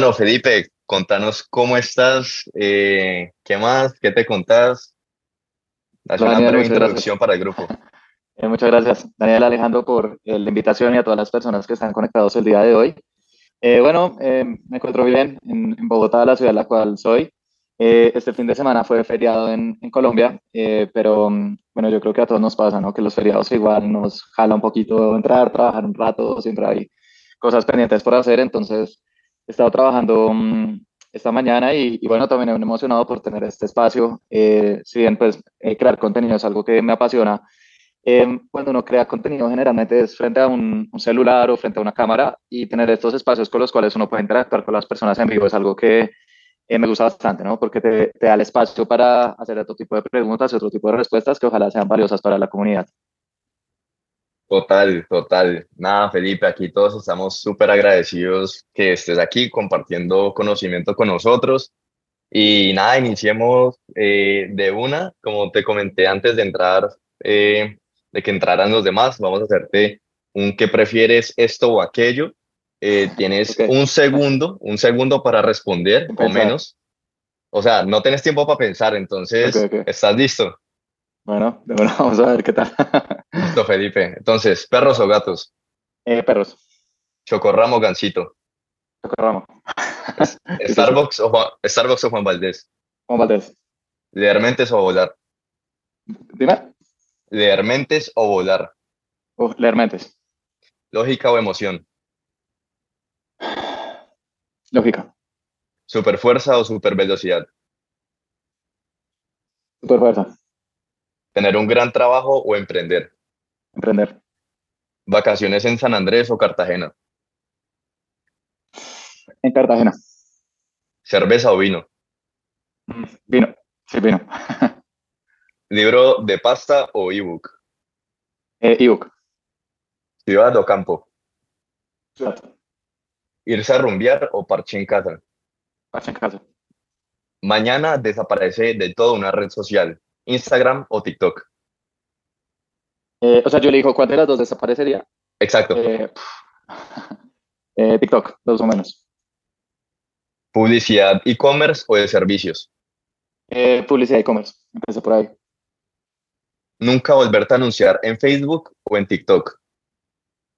Bueno, Felipe, contanos cómo estás, eh, qué más, qué te contás. Haz una breve introducción para el grupo. Eh, muchas gracias, Daniel Alejandro, por eh, la invitación y a todas las personas que están conectados el día de hoy. bueno, me encuentro bien en, en, Bogotá, la ciudad en la cual soy. este fin de semana fue feriado en, en Colombia, pero mm, bueno, yo creo que a todos nos pasa, ¿no? Que los feriados igual nos jala un poquito entrar, trabajar un rato, siempre hay cosas pendientes por hacer, entonces he estado trabajando mm, esta mañana y, bueno, también me emocionado por tener este espacio. Eh, si bien, pues, eh, crear contenido es algo que me apasiona. Eh, cuando uno crea contenido, generalmente es frente a un, celular o frente a una cámara y tener estos espacios con los cuales uno puede interactuar con las personas en vivo es algo que me gusta bastante, ¿no? Porque te, te, da el espacio para hacer otro tipo de preguntas y otro tipo de respuestas que ojalá sean valiosas para la comunidad. Total, total. Nada, Felipe, aquí todos estamos súper agradecidos que estés aquí compartiendo conocimiento con nosotros. Y nada, iniciemos eh, de una, como te comenté antes de entrar, eh, de que entraran los demás, vamos a hacerte un qué prefieres esto o aquello. Eh, tienes un segundo, un segundo para responder o menos. O sea, no tienes tiempo para pensar, entonces, ¿estás listo? Bueno, bueno, vamos a ver qué tal. Listo, Felipe. Entonces, ¿perros o gatos? Eh, perros. Chocorramo o Gancito. Chocorramo. Starbucks, o Juan, Starbucks o Juan Valdés. Juan Valdés. Leermentes o volar. Dime. Leermentes o volar. Uh, leermentes. Lógica o emoción. Lógica. Superfuerza o supervelocidad. Superfuerza. ¿Tener un gran trabajo o emprender? Emprender. ¿Vacaciones en San Andrés o Cartagena? En Cartagena. ¿Cerveza o vino? Mm, vino, sí, vino. ¿Libro de pasta o ebook? Eh, ebook. ¿Ciudad o campo? Ciudad. ¿Irse a rumbear o parche en casa? Parche en casa. Mañana desaparece de toda una red social. Instagram o TikTok? Eh, o sea, yo le digo, ¿cuál de las dos desaparecería? Exacto. Eh, eh, TikTok, dos o menos. ¿Publicidad e-commerce o de servicios? publicidad e-commerce, empecé por ahí. ¿Nunca volverte a anunciar en Facebook o en TikTok?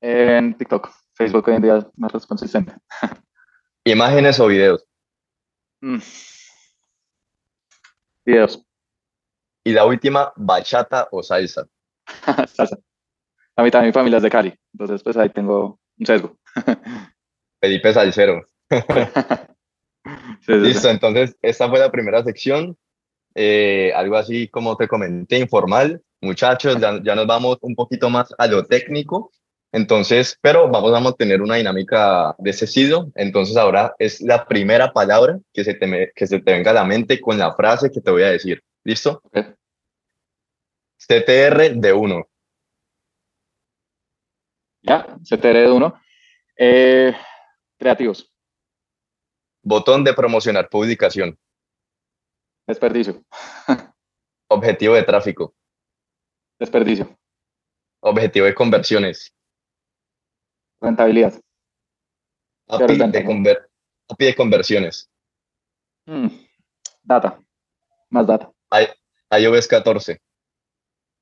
En TikTok. Facebook hoy en día es más consistente. ¿Imágenes o videos? Mm. Videos. Y la última, bachata o salsa. salsa. A mí también mi familia es de Cali, entonces pues ahí tengo un sesgo. Felipe Salcero. Listo, entonces esta fue la primera sección. Eh, algo así como te comenté, informal. Muchachos, ya, ya, nos vamos un poquito más a lo técnico. Entonces, pero vamos a mantener una dinámica de ese estilo. Entonces ahora es la primera palabra que se te, que se te venga a la mente con la frase que te voy a decir. ¿Listo? CTR de 1. Ya, CTR de 1. Eh, creativos. Botón de promocionar publicación. Desperdicio. Objetivo de tráfico. Desperdicio. Objetivo de conversiones. Rentabilidad. API de, conver API de conversiones. Mm, data. Más data iOS 14.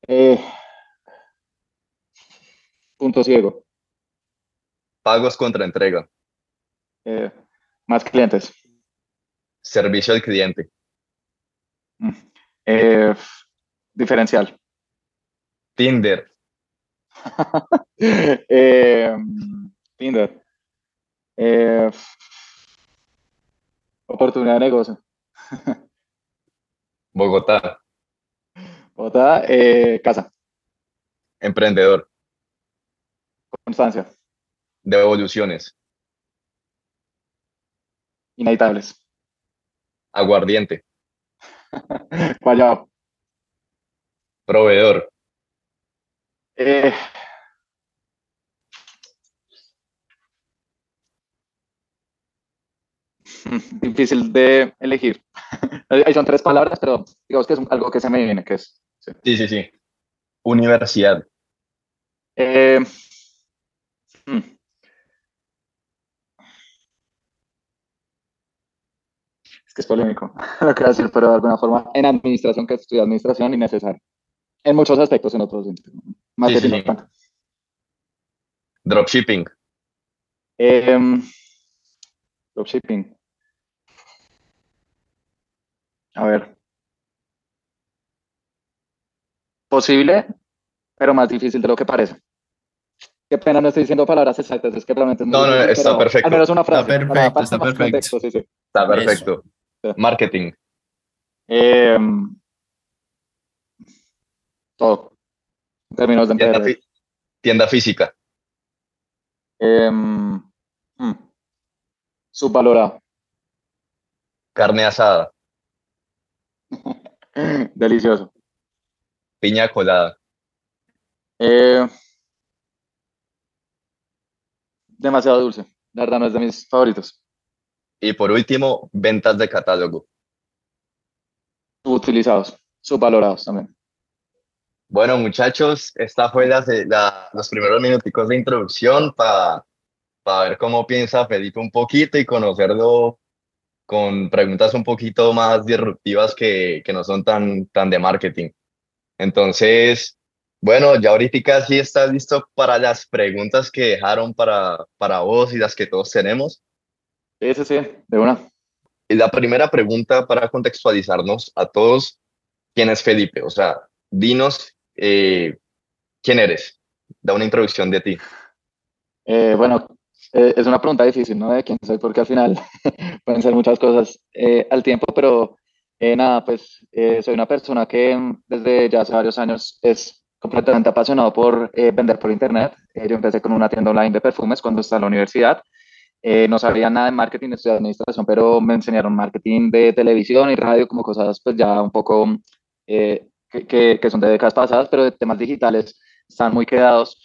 Eh, punto ciego. Pagos contra entrega. Eh, más clientes. Servicio al cliente. Mm, eh, diferencial. Tinder. Tinder. oportunidad de negocio. Bogotá. Bogotá, eh, casa. Emprendedor. Constancia. Devoluciones. Inevitables. Aguardiente. Guayabo. Proveedor. Eh, difícil de elegir. Ahí son tres palabras, pero digamos que es algo que se me viene, que es... Sí, sí, sí. Universidad. Eh, hmm. es polémico lo que decir, pero de alguna forma en administración, que estudia administración, innecesario. En muchos aspectos, en otros. Más sí, sí. Dropshipping. Em, dropshipping. A ver. Posible, pero más difícil de lo que parece. Qué pena, no estoy diciendo palabras exactas, es que realmente No, no, está perfecto. Al menos una frase. Está perfecto, está perfecto. Está perfecto. Marketing. Em, todo. En términos de tienda, tienda física. Eh, subvalorado. Carne asada. Delicioso. Piña colada. Eh, demasiado dulce. La verdad no es de mis favoritos. Y por último, ventas de catálogo. Utilizados, subvalorados también. Bueno, muchachos, esta fue la, los primeros minuticos de introducción para ver cómo piensa Felipe un poquito y conocerlo con preguntas un poquito más disruptivas que, que no son tan, tan de marketing. Entonces, bueno, ya ahorita sí estás listo para las preguntas que dejaron para, para vos y las que todos tenemos. Sí, sí, sí, de una. Y la primera pregunta para contextualizarnos a todos, ¿quién es Felipe? O sea, dinos eh, quién eres. Da una introducción de ti. Eh, bueno, eh, es una pregunta difícil, ¿no? De quién soy, porque al final pueden ser muchas cosas al tiempo, pero nada, pues soy una persona que desde ya hace varios años es completamente apasionado por vender por internet. yo empecé con una tienda online de perfumes cuando estaba en la universidad eh, no sabía nada de marketing, estudié administración, pero me enseñaron marketing de televisión y radio, como cosas pues ya un poco eh, que, que, son de décadas pasadas, pero de temas digitales están muy quedados.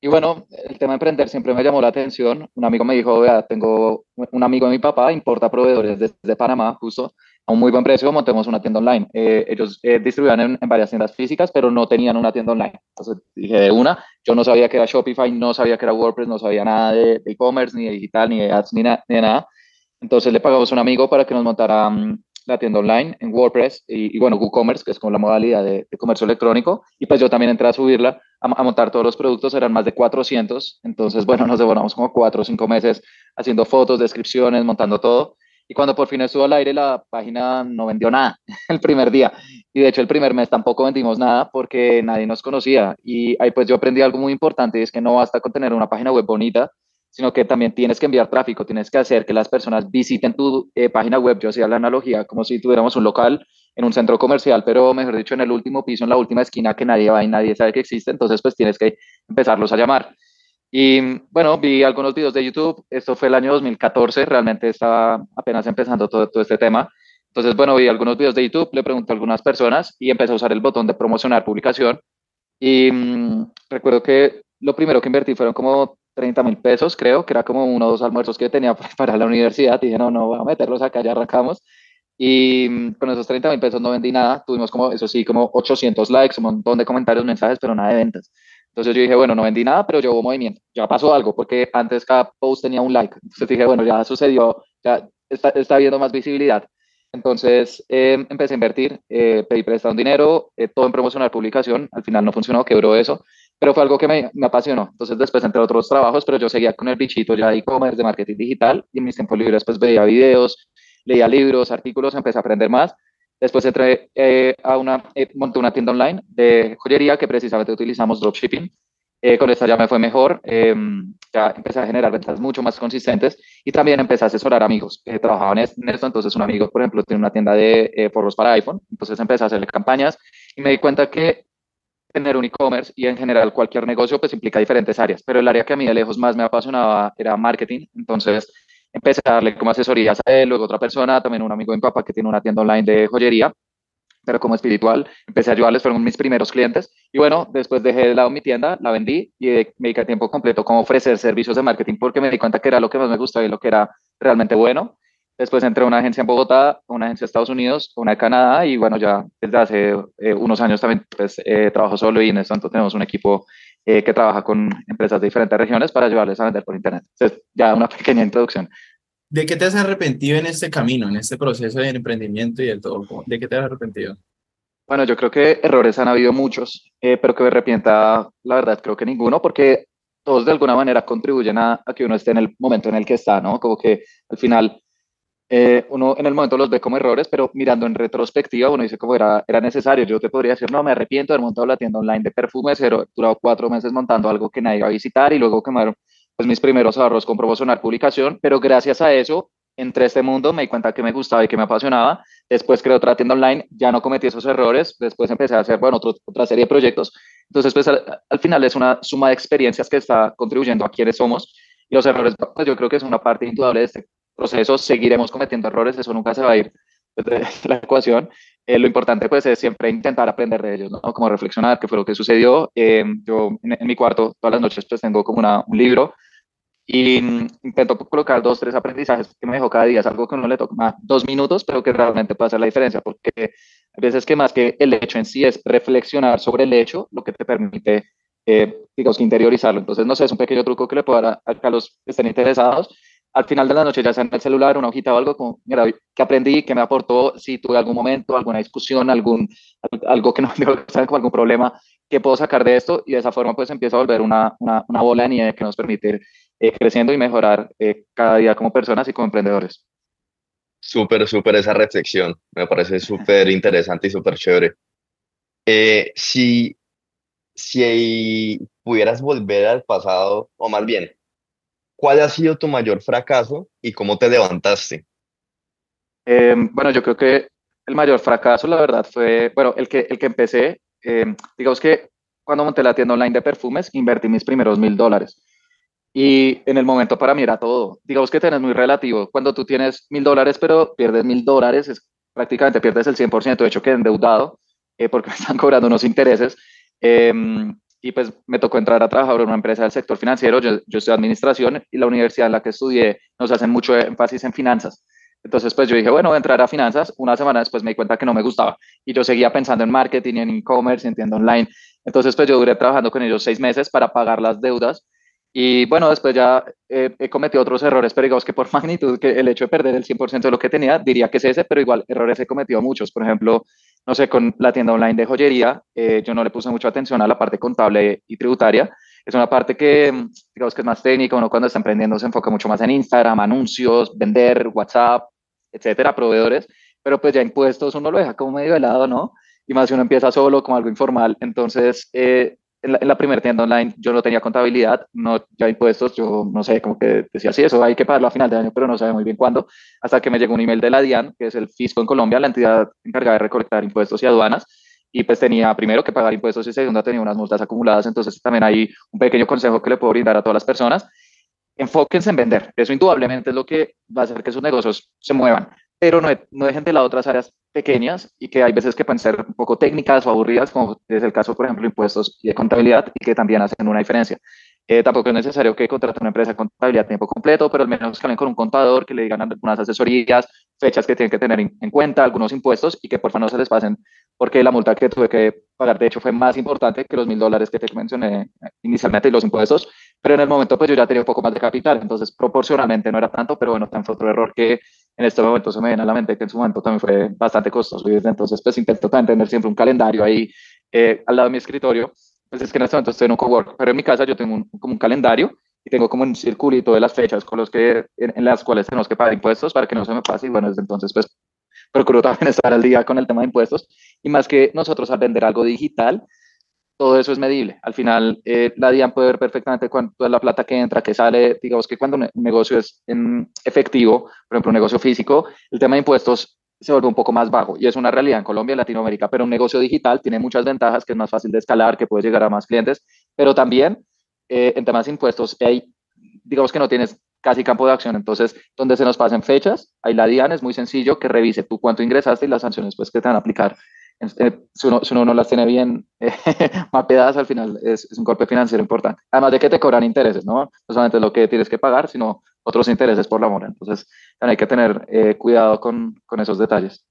Y bueno, el tema de emprender siempre me llamó la atención. Un amigo me dijo, vea, tengo un amigo de mi papá, importa proveedores desde Panamá, justo, a un muy buen precio, montemos una tienda online. Eh, ellos eh, distribuían en, varias tiendas físicas, pero no tenían una tienda online. Entonces dije de una, yo no sabía que era Shopify, no sabía que era WordPress, no sabía nada de e-commerce, ni de digital, ni de ads, ni, de nada. Entonces le pagamos a un amigo para que nos montara mm, la tienda online en WordPress y, bueno, WooCommerce, que es como la modalidad de, comercio electrónico. Y pues yo también entré a subirla, a, a, montar todos los productos, eran más de 400. Entonces, bueno, nos devoramos como cuatro o cinco meses haciendo fotos, descripciones, montando todo. Y cuando por fin estuvo al aire, la página no vendió nada el primer día. Y de hecho el primer mes tampoco vendimos nada porque nadie nos conocía. Y ahí pues yo aprendí algo muy importante, y es que no basta con tener una página web bonita, sino que también tienes que enviar tráfico, tienes que hacer que las personas visiten tu eh, página web. Yo hacía la analogía como si tuviéramos un local en un centro comercial, pero mejor dicho, en el último piso, en la última esquina que nadie va y nadie sabe que existe. Entonces pues tienes que empezarlos a llamar. Y bueno, vi algunos videos de YouTube, esto fue el año 2014, realmente estaba apenas empezando todo, todo este tema. Entonces, bueno, vi algunos videos de YouTube, le pregunté a algunas personas y empecé a usar el botón de promocionar publicación. Y mm, recuerdo que lo primero que invertí fueron como 30 mil pesos, creo, que era como uno o dos almuerzos que tenía para la universidad. Y dije, no, no, voy a meterlos acá, ya arrancamos. Y mm, con esos 30 mil pesos no vendí nada. Tuvimos como, eso sí, como 800 likes, un montón de comentarios, mensajes, pero nada de ventas. Entonces yo dije, bueno, no vendí nada, pero llevo movimiento. Ya pasó algo, porque antes cada post tenía un like. Entonces dije, bueno, ya sucedió, ya está, está habiendo más visibilidad. Entonces eh, empecé a invertir, eh, pedí prestado dinero, eh, todo en promocionar publicación. Al final no funcionó, quebró eso, pero fue algo que me, me, apasionó. Entonces después entre otros trabajos, pero yo seguía con el bichito ya de e-commerce, de marketing digital, y en mis tiempos libres pues veía videos, leía libros, artículos, empecé a aprender más. Después entré eh, a una, eh, monté una tienda online de joyería que precisamente utilizamos dropshipping. Eh, con esta ya me fue mejor, em, ya empecé a generar ventas mucho más consistentes y también empecé a asesorar amigos que trabajaban en esto. Entonces, un amigo, por ejemplo, tiene una tienda de forros para iPhone, entonces empecé a hacerle campañas y me di cuenta que tener un e-commerce y en general cualquier negocio pues implica diferentes áreas, pero el área que a mí de lejos más me apasionaba era marketing. Entonces, empecé a darle como asesorías a él, luego otra persona, también un amigo de mi papá que tiene una tienda online de joyería, pero como espiritual, empecé a ayudarles, fueron mis primeros clientes. Y bueno, después dejé de lado mi tienda, la vendí y me dediqué tiempo completo como ofrecer servicios de marketing porque me di cuenta que era lo que más me gustaba y lo que era realmente bueno. Después entré a una agencia en Bogotá, una agencia de Estados Unidos, una de Canadá y bueno, ya desde hace eh, unos años también pues, eh, trabajo solo y en esto tanto tenemos un equipo eh, que trabaja con empresas de diferentes regiones para ayudarles a vender por Internet. Entonces, ya una pequeña introducción. ¿De qué te has arrepentido en este camino, en este proceso de emprendimiento y del todo? ¿De qué te has arrepentido? Bueno, yo creo que errores han habido muchos, eh, pero que me arrepienta, la verdad, creo que ninguno, porque todos de alguna manera contribuyen a, que uno esté en el momento en el que está, ¿no? Como que al final eh, uno en el momento los ve como errores, pero mirando en retrospectiva, uno dice como era, era necesario. Yo te podría decir, no, me arrepiento de haber montado la tienda online de perfumes, pero he durado cuatro meses montando algo que nadie iba a visitar y luego quemaron pues, mis primeros ahorros con promocionar publicación, pero gracias a eso entré a este mundo, me di cuenta que me gustaba y que me apasionaba. Después creé otra tienda online, ya no cometí esos errores. Después empecé a hacer, bueno, otra serie de proyectos. Entonces, pues al, final es una suma de experiencias que está contribuyendo a quienes somos. Y los errores, pues yo creo que es una parte indudable de este proceso. Seguiremos cometiendo errores, eso nunca se va a ir de la ecuación. Eh, lo importante pues es siempre intentar aprender de ellos, ¿no? Como reflexionar qué fue lo que sucedió. Eh, yo en, mi cuarto todas las noches pues tengo como una, un libro y intento colocar dos, tres aprendizajes que me dejo cada día. Es algo que no le toma dos minutos, pero que realmente puede hacer la diferencia, porque a veces que más que el hecho en sí es reflexionar sobre el hecho, lo que te permite, eh, digamos, que interiorizarlo. Entonces, no sé, es un pequeño truco que le puedo dar a, los que estén interesados. Al final de la noche, ya sea en el celular, una hojita o algo, como, mira, que aprendí, que me aportó, si tuve algún momento, alguna discusión, algún, algo que no me como algún problema, que puedo sacar de esto y de esa forma pues empieza a volver una, una, una bola de nieve que nos permite eh, creciendo y mejorar eh, cada día como personas y como emprendedores. Súper, súper esa reflexión. Me parece súper interesante y súper chévere. Eh, si, si pudieras volver al pasado, o más bien, ¿cuál ha sido tu mayor fracaso y cómo te levantaste? bueno, yo creo que el mayor fracaso, la verdad, fue, bueno, el que, el que empecé, digamos que cuando monté la tienda online de perfumes, invertí mis primeros mil dólares. Y en el momento para mí era todo. Digamos que tenés muy relativo. Cuando tú tienes mil dólares, pero pierdes mil dólares, es, prácticamente pierdes el 100%, de hecho que endeudado, eh, porque me están cobrando unos intereses. Em, y pues me tocó entrar a trabajar en una empresa del sector financiero. Yo, yo estoy administración y la universidad en la que estudié nos hacen mucho énfasis en finanzas. Entonces, pues yo dije, bueno, voy a entrar a finanzas. Una semana después me di cuenta que no me gustaba. Y yo seguía pensando en marketing, en e-commerce, en tienda online. Entonces, pues yo duré trabajando con ellos seis meses para pagar las deudas y bueno, después ya he cometido otros errores, pero digamos que por magnitud, que el hecho de perder el 100% de lo que tenía, diría que es ese, pero igual errores he cometido muchos. Por ejemplo, no sé, con la tienda online de joyería, eh, yo no le puse mucha atención a la parte contable y tributaria. Es una parte que, digamos que es más técnica, uno cuando está emprendiendo se enfoca mucho más en Instagram, anuncios, vender, WhatsApp, etcétera, proveedores, pero pues ya impuestos uno lo deja como medio de lado, ¿no? Y más si uno empieza solo como algo informal. Entonces, eh, en la, primera tienda online yo no tenía contabilidad, no ya impuestos, yo no sé, como que decía, sí, eso hay que pagarlo a final de año, pero no sabía muy bien cuándo, hasta que me llegó un email de la DIAN, que es el fisco en Colombia, la entidad encargada de recolectar impuestos y aduanas, y pues tenía primero que pagar impuestos y segundo tenía unas multas acumuladas, entonces también hay un pequeño consejo que le puedo brindar a todas las personas, enfóquense en vender, eso indudablemente es lo que va a hacer que sus negocios se muevan, pero no, no dejen de lado otras áreas pequeñas y que hay veces que pueden ser un poco técnicas o aburridas, como es el caso, por ejemplo, impuestos y de contabilidad, y que también hacen una diferencia. Eh, tampoco es necesario que contraten una empresa de contabilidad a tiempo completo, pero al menos que hablen con un contador, que le digan algunas asesorías, fechas que tienen que tener en, cuenta, algunos impuestos y que por favor no se les pasen, porque la multa que tuve que pagar, de hecho, fue más importante que los mil dólares que te mencioné inicialmente y los impuestos, pero en el momento pues yo ya tenía un poco más de capital, entonces proporcionalmente no era tanto, pero bueno, también fue otro error que en este momento se me viene a la mente que en su momento también fue bastante costoso y desde entonces pues intento también tener siempre un calendario ahí eh, al lado de mi escritorio. Pues es que en este momento estoy en un cowork, pero en mi casa yo tengo como un calendario y tengo como un circulito de las fechas con los que, en, las cuales tenemos que pagar impuestos para que no se me pase y bueno, desde entonces pues procuro también estar al día con el tema de impuestos. Y más que nosotros al vender algo digital, todo eso es medible. Al final, eh, la DIAN puede ver perfectamente cuánto es la plata que entra, que sale. Digamos que cuando un negocio es en efectivo, por ejemplo, un negocio físico, el tema de impuestos se vuelve un poco más bajo y es una realidad en Colombia y Latinoamérica, pero un negocio digital tiene muchas ventajas, que es más fácil de escalar, que puedes llegar a más clientes, pero también eh, en temas de impuestos hay, digamos que no tienes casi campo de acción, entonces donde se nos pasen fechas, ahí la DIAN es muy sencillo que revise tú cuánto ingresaste y las sanciones pues que te van a aplicar. Eh, si, uno, si, uno, no las tiene bien eh, mapeadas, al final es, es, un golpe financiero importante. Además de que te cobran intereses, ¿no? No solamente lo que tienes que pagar, sino otros intereses por la mora. Entonces, hay que tener eh, cuidado con, con, esos detalles.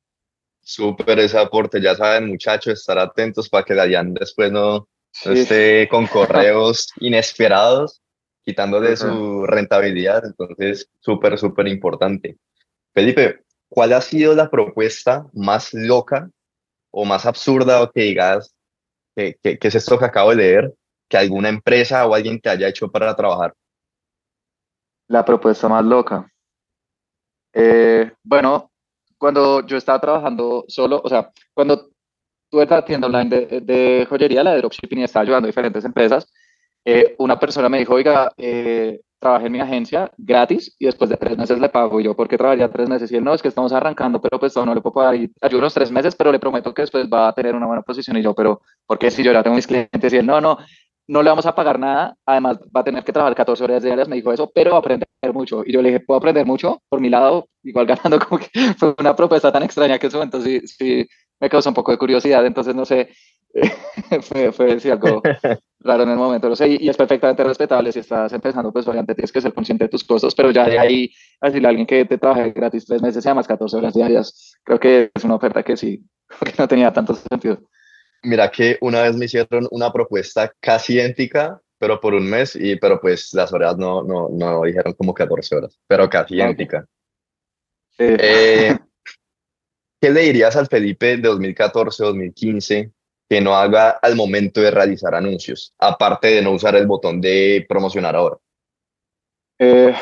Súper ese aporte, ya saben muchachos, estar atentos para que Dayan después no, no esté con correos inesperados quitándole su rentabilidad, entonces súper, súper importante. Felipe, ¿cuál ha sido la propuesta más loca o más absurda o que digas que, que, es esto que acabo de leer, que alguna empresa o alguien te haya hecho para trabajar? La propuesta más loca. Eh, bueno, cuando yo estaba trabajando solo, o sea, cuando tuve la tienda online de, de joyería, la de dropshipping, y estaba ayudando diferentes empresas, eh, una persona me dijo, oiga, eh, trabajé en mi agencia gratis y después de tres meses le pago. Yo, ¿por qué trabajaría tres meses? Y él, no, es que estamos arrancando, pero pues no le puedo pagar. Y ayudo unos tres meses, pero le prometo que después va a tener una buena posición. Y yo, pero ¿por qué si yo ya tengo mis clientes? Y él, no, no, no le vamos a pagar nada. Además, va a tener que trabajar 14 horas diarias. Me dijo eso, pero va a aprender mucho. Y yo le dije, puedo aprender mucho por mi lado, igual ganando fue una propuesta tan extraña que eso. Entonces, sí me causó un poco de curiosidad. Entonces, no sé, fue, fue algo raro en el momento, lo sé, y, es perfectamente respetable si estás empezando, pues obviamente tienes que ser consciente de tus costos, pero ya de ahí, decirle a alguien que te trabaje gratis tres meses y más 14 horas diarias, creo que es una oferta que sí, que no tenía tanto sentido. Mira que una vez me hicieron una propuesta casi idéntica, pero por un mes, y, pero pues las horas no, no, no dijeron como 14 horas, pero casi idéntica. Eh, ¿Qué le dirías al Felipe de 2014-2015 que no haga al momento de realizar anuncios, aparte de no usar el botón de promocionar ahora? Eh,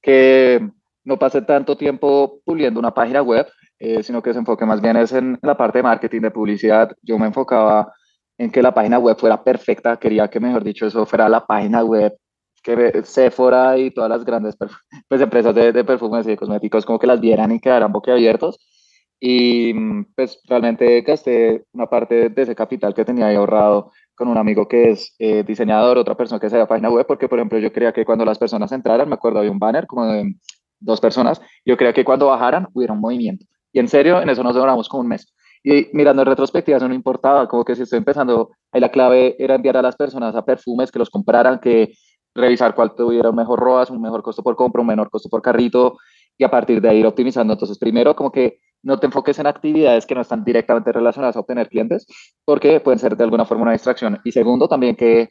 que no pase tanto tiempo puliendo una página web, eh, sino que se enfoque más bien es en la parte de marketing, de publicidad. Yo me enfocaba en que la página web fuera perfecta, quería que, mejor dicho, eso fuera la página web que Sephora y todas las grandes pues, empresas de, de perfumes y de cosméticos como que las vieran y quedaran boquiabiertos y mm, pues realmente gasté una parte de ese capital que tenía ahí ahorrado con un amigo que es eh, diseñador, otra persona que hace la página web, porque por ejemplo yo quería que cuando las personas entraran, me acuerdo había un banner como de dos personas, yo quería que cuando bajaran hubiera un movimiento. Y en serio, en eso nos demoramos como un mes. Y mirando en retrospectiva, eso no importaba, como que si estoy empezando, ahí la clave era enviar a las personas a perfumes que los compraran, que revisar cuál tuviera un mejor ROAS, un mejor costo por compra, un menor costo por carrito, y a partir de ahí ir optimizando. Entonces, primero, como que no te enfoques en actividades que no están directamente relacionadas a obtener clientes, porque pueden ser de alguna forma una distracción. Y segundo, también que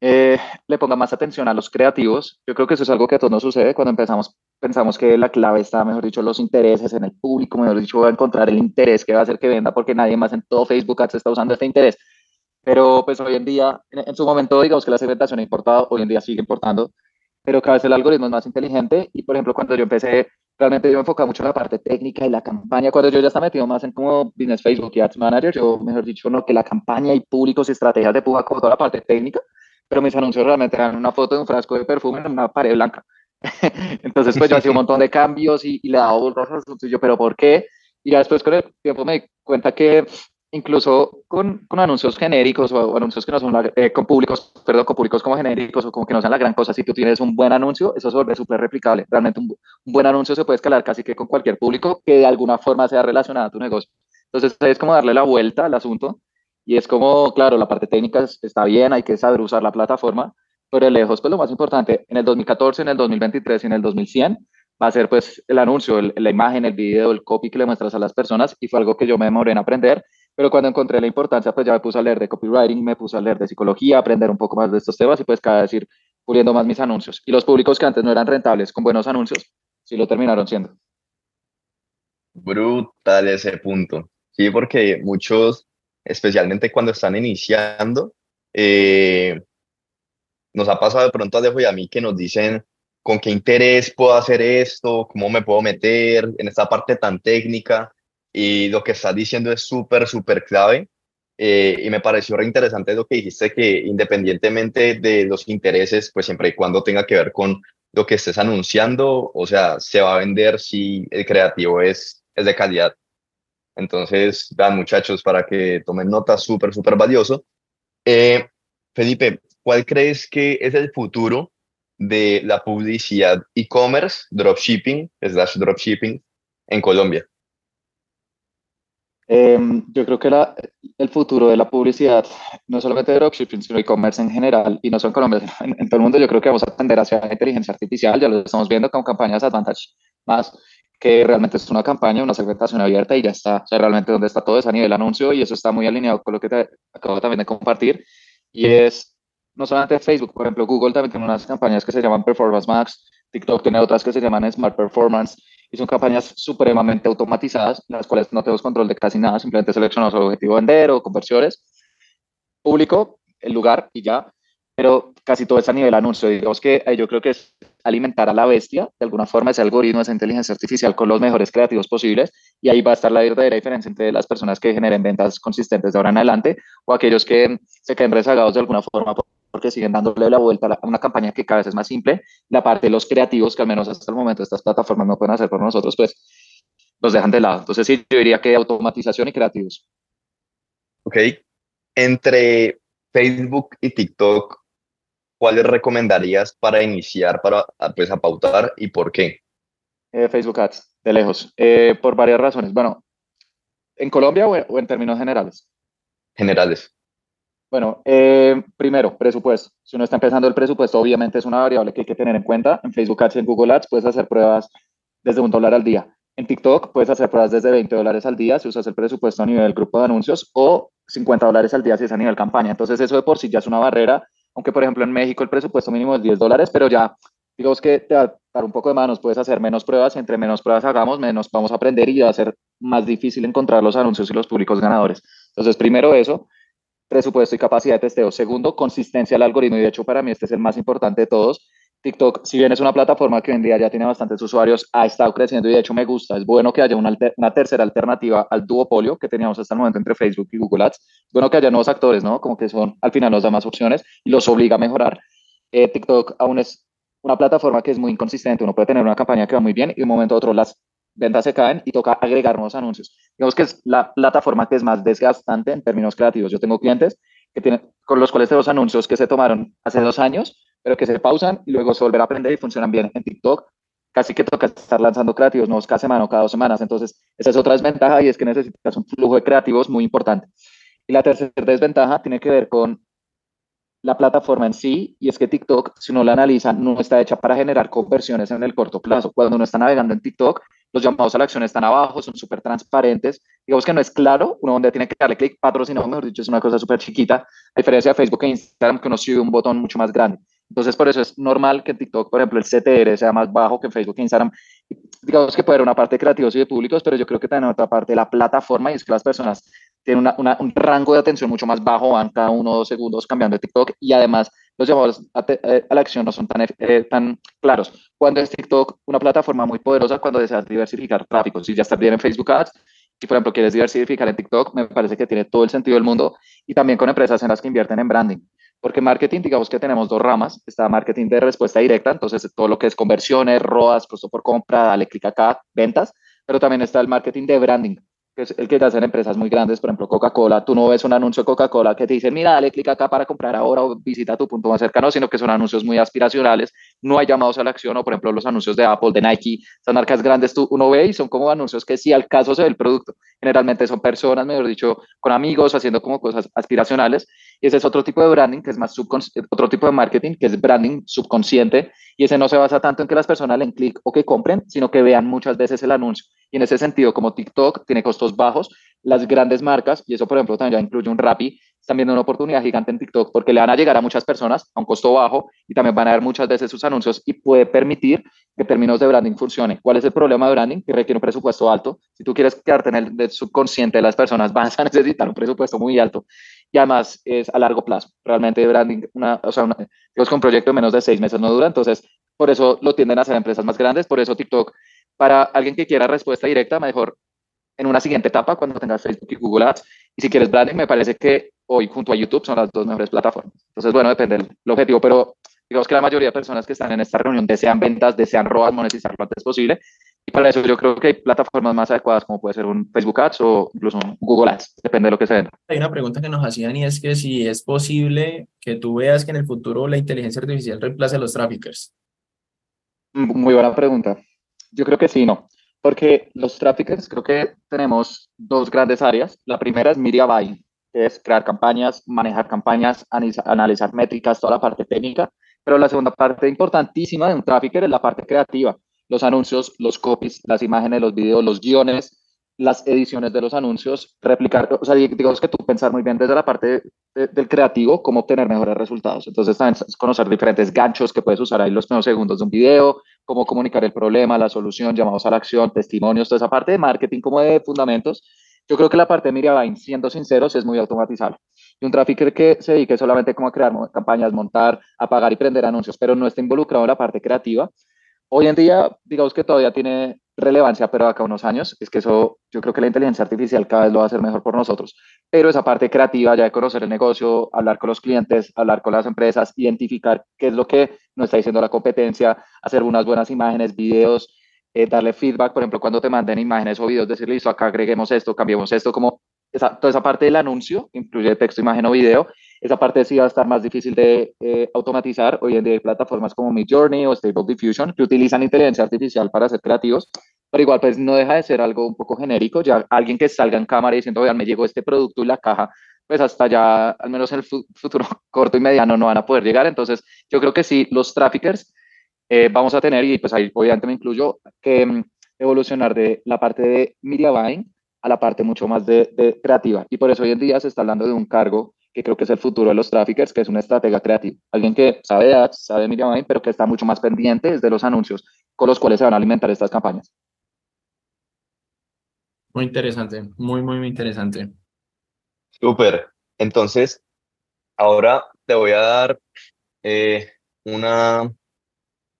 eh, le ponga más atención a los creativos. Yo creo que eso es algo que a todos nos sucede cuando empezamos, pensamos que la clave está, mejor dicho, los intereses en el público, mejor dicho, a encontrar el interés que va a hacer que venda, porque nadie más en todo Facebook Ads está usando este interés. Pero pues hoy en día, en, su momento, digamos que la segmentación ha importado, hoy en día sigue importando, pero cada vez el algoritmo es más inteligente y, por ejemplo, cuando yo empecé realmente yo me enfocaba mucho en la parte técnica y la campaña. Cuando yo ya estaba metido más en como Business Facebook y Ads Manager, yo, mejor dicho, no, que la campaña y públicos y estrategias de Puja, como toda la parte técnica, pero mis anuncios realmente eran una foto de un frasco de perfume en una pared blanca. Entonces, pues yo hacía un montón de cambios y, y le daba rostro, yo, pero ¿por qué? Y ya después con el tiempo me di cuenta que incluso con, con, anuncios genéricos o, anuncios que no son eh, con públicos, perdón, con públicos como genéricos o como que no sean la gran cosa, si tú tienes un buen anuncio, eso se vuelve súper replicable. Realmente un, buen anuncio se puede escalar casi que con cualquier público que de alguna forma sea relacionado a tu negocio. Entonces es como darle la vuelta al asunto y es como, claro, la parte técnica está bien, hay que saber usar la plataforma, pero de lejos, pues lo más importante, en el 2014, en el 2023 y en el 2100 va a ser pues el anuncio, la imagen, el video, el copy que le muestras a las personas y fue algo que yo me demoré en aprender pero cuando encontré la importancia, pues ya me puse a leer de copywriting, me puse a leer de psicología, aprender un poco más de estos temas y pues cada vez ir puliendo más mis anuncios. Y los públicos que antes no eran rentables con buenos anuncios, sí lo terminaron siendo. Brutal ese punto. Sí, porque muchos, especialmente cuando están iniciando, eh, nos ha pasado de pronto a Dejo y a mí que nos dicen con qué interés puedo hacer esto, cómo me puedo meter en esta parte tan técnica y lo que estás diciendo es súper, súper clave. Eh, y me pareció re interesante lo que dijiste, que independientemente de los intereses, pues siempre y cuando tenga que ver con lo que estés anunciando, o sea, se va a vender si el creativo es, es de calidad. Entonces, dan muchachos para que tomen nota, súper, súper valioso. Eh, Felipe, ¿cuál crees que es el futuro de la publicidad e-commerce, dropshipping, slash dropshipping en Colombia? Em, yo creo que la, el futuro de la publicidad, no solamente de dropshipping, sino e-commerce en general, y no solo en Colombia, en, en, todo el mundo, yo creo que vamos a tender hacia la inteligencia artificial, ya lo estamos viendo con campañas Advantage, más que realmente es una campaña, una segmentación abierta y ya está, o sea, realmente donde está todo es a nivel anuncio y eso está muy alineado con lo que te acabo también de compartir, y es no solamente Facebook, por ejemplo, Google también tiene unas campañas que se llaman Performance Max, TikTok tiene otras que se llaman Smart Performance, y son campañas supremamente automatizadas, en las cuales no tenemos control de casi nada, simplemente seleccionamos el objetivo vender o conversiones, público, el lugar y ya, pero casi todo es a nivel anuncio. Digamos que yo creo que es alimentar a la bestia, de alguna forma, ese algoritmo, esa inteligencia artificial con los mejores creativos posibles, y ahí va a estar la verdadera diferencia entre las personas que generen ventas consistentes de ahora en adelante o aquellos que se queden rezagados de alguna forma porque siguen dándole la vuelta a una campaña que cada vez es más simple. La parte de los creativos, que al menos hasta el momento estas plataformas no pueden hacer por nosotros, pues los dejan de lado. Entonces sí, yo diría que automatización y creativos. Ok. Entre Facebook y TikTok, ¿cuáles recomendarías para iniciar, para pues, a pautar y por qué? Eh, Facebook Ads, de lejos, eh, por varias razones. Bueno, ¿en Colombia o en, términos generales? Generales. Bueno, eh, primero, presupuesto. Si uno está empezando el presupuesto, obviamente es una variable que hay que tener en cuenta. En Facebook Ads en Google Ads puedes hacer pruebas desde un dólar al día. En TikTok puedes hacer pruebas desde 20 dólares al día si usas el presupuesto a nivel grupo de anuncios o 50 dólares al día si es a nivel campaña. Entonces eso de por sí ya es una barrera aunque por ejemplo en México el presupuesto mínimo es 10 dólares, pero ya digamos que te va dar un poco de manos, puedes hacer menos pruebas entre menos pruebas hagamos, menos vamos a aprender y va a ser más difícil encontrar los anuncios y los públicos ganadores. Entonces, primero eso, presupuesto y capacidad de testeo. Segundo, consistencia del algoritmo y de hecho para mí este es el más importante de todos. TikTok, si bien es una plataforma que hoy en día ya tiene bastantes usuarios, ha estado creciendo y de hecho me gusta. Es bueno que haya una, una, tercera alternativa al duopolio que teníamos hasta el momento entre Facebook y Google Ads. Bueno que haya nuevos actores, ¿no? Como que son, al final nos da más opciones y los obliga a mejorar. Eh, TikTok aún es una plataforma que es muy inconsistente. Uno puede tener una campaña que va muy bien y de un momento a otro las ventas se caen y toca agregar nuevos anuncios. Digamos que es la plataforma que es más desgastante en términos creativos. Yo tengo clientes que tienen, con los cuales tengo anuncios que se tomaron hace dos años pero que se pausan y luego se volver a aprender y funcionan bien. En TikTok casi que toca estar lanzando creativos nuevos cada semana o cada dos semanas. Entonces, esa es otra desventaja y es que necesitas un flujo de creativos muy importante. Y la tercera desventaja tiene que ver con la plataforma en sí, y es que TikTok, si uno la analiza, no está hecha para generar conversiones en el corto plazo. Cuando uno está navegando en TikTok, los llamados a la acción están abajo, son súper transparentes. Digamos que no es claro, uno donde tiene que darle clic, patrocinado, mejor dicho, es una cosa súper chiquita, a diferencia de Facebook e Instagram, que uno sigue un botón mucho más grande. Entonces, por eso es normal que en TikTok, por ejemplo, el CTR sea más bajo que Facebook e Instagram. Digamos que puede haber una parte de creativos y de públicos, pero yo creo que también otra parte de la plataforma y es que las personas tienen un rango de atención mucho más bajo, van cada uno o dos segundos cambiando de TikTok y además los llamados eh, a, la acción no son tan, eh, tan claros. Cuando es TikTok una plataforma muy poderosa, cuando deseas diversificar tráfico, si ya estás bien en Facebook Ads, y por ejemplo quieres diversificar en TikTok, me parece que tiene todo el sentido del mundo y también con empresas en las que invierten en branding. Porque marketing, digamos que tenemos dos ramas. Está marketing de respuesta directa, entonces todo lo que es conversiones, ROAS, costo por compra, dale clic acá, ventas. Pero también está el marketing de branding, que es el que hacen empresas muy grandes, por ejemplo Coca-Cola, tú no ves un anuncio de Coca-Cola que te dice, mira, dale clic acá para comprar ahora o visita tu punto más cercano, sino que son anuncios muy aspiracionales, no hay llamados a la acción, o por ejemplo los anuncios de Apple, de Nike, esas marcas grandes, tú uno ve y son como anuncios que sí al caso se ve el producto, generalmente son personas, mejor dicho, con amigos, haciendo como cosas aspiracionales, y ese es otro tipo de branding, que es más otro tipo de marketing, que es branding subconsciente, y ese no se basa tanto en que las personas le den clic o que compren, sino que vean muchas veces el anuncio. Y en ese sentido, como TikTok tiene costos bajos, las grandes marcas, y eso por ejemplo también ya incluye un Rappi, están viendo una oportunidad gigante en TikTok porque le van a llegar a muchas personas a un costo bajo y también van a ver muchas veces sus anuncios y puede permitir que términos de branding funcione. ¿Cuál es el problema de branding? Que requiere un presupuesto alto. Si tú quieres quedarte en el subconsciente de las personas, vas a necesitar un presupuesto muy alto y además es a largo plazo. Realmente branding, una, o sea, una, digamos que un proyecto de menos de seis meses no dura, entonces por eso lo tienden a hacer empresas más grandes, por eso TikTok, para alguien que quiera respuesta directa, mejor en una siguiente etapa cuando tengas Facebook y Google Ads. Y si quieres branding, me parece que hoy junto a YouTube son las dos mejores plataformas. Entonces, bueno, depende del objetivo, pero digamos que la mayoría de personas que están en esta reunión desean ventas, desean ROAS, monetizar lo antes posible. Y para eso yo creo que hay plataformas más adecuadas como puede ser un Facebook Ads o incluso un Google Ads, depende de lo que se venda. Hay una pregunta que nos hacían y es que si es posible que tú veas que en el futuro la inteligencia artificial reemplace a los traffickers. Muy buena pregunta. Yo creo que sí, no. Porque los traffickers creo que tenemos dos grandes áreas. La primera es media buying, que es crear campañas, manejar campañas, analizar métricas, toda la parte técnica. Pero la segunda parte importantísima de un trafficker es la parte creativa. Los anuncios, los copies, las imágenes, los videos, los guiones, las ediciones de los anuncios, replicar, o sea, digamos que tú pensar muy bien desde la parte del creativo, cómo obtener mejores resultados. Entonces, también conocer diferentes ganchos que puedes usar ahí los primeros segundos de un video, cómo comunicar el problema, la solución, llamados a la acción, testimonios, toda esa parte de marketing como de fundamentos. Yo creo que la parte de Media siendo sinceros, es muy automatizable. Y un trafficker que se dedique solamente como a crear campañas, montar, apagar y prender anuncios, pero no está involucrado en la parte creativa, hoy en día, digamos que todavía tiene relevancia, pero acá unos años, es que eso, yo creo que la inteligencia artificial cada vez lo va a hacer mejor por nosotros. Pero esa parte creativa, ya de conocer el negocio, hablar con los clientes, hablar con las empresas, identificar qué es lo que nos está diciendo la competencia, hacer unas buenas imágenes, videos, eh, darle feedback, por ejemplo, cuando te manden imágenes o videos, decirle, listo, acá agreguemos esto, cambiemos esto, como esa, toda esa parte del anuncio, incluye texto, imagen o video, esa parte sí va a estar más difícil de eh, automatizar. Hoy en día hay plataformas como Midjourney o Stable Diffusion que utilizan inteligencia artificial para ser creativos, pero igual pues no deja de ser algo un poco genérico. Ya alguien que salga en cámara diciendo, vean, me llegó este producto y la caja, pues hasta ya, al menos en el futuro corto y mediano, no van a poder llegar. Entonces, yo creo que sí, los traffickers eh, vamos a tener, y pues ahí obviamente me incluyo, que mm, evolucionar de la parte de media buying a la parte mucho más de, creativa. Y por eso hoy en día se está hablando de un cargo que creo que es el futuro de los traffickers, que es una estratega creativa. Alguien que sabe ads, sabe media buying, pero que está mucho más pendiente de los anuncios con los cuales se van a alimentar estas campañas. Muy interesante, muy, muy, muy interesante. Súper. Entonces, ahora te voy a dar eh, una,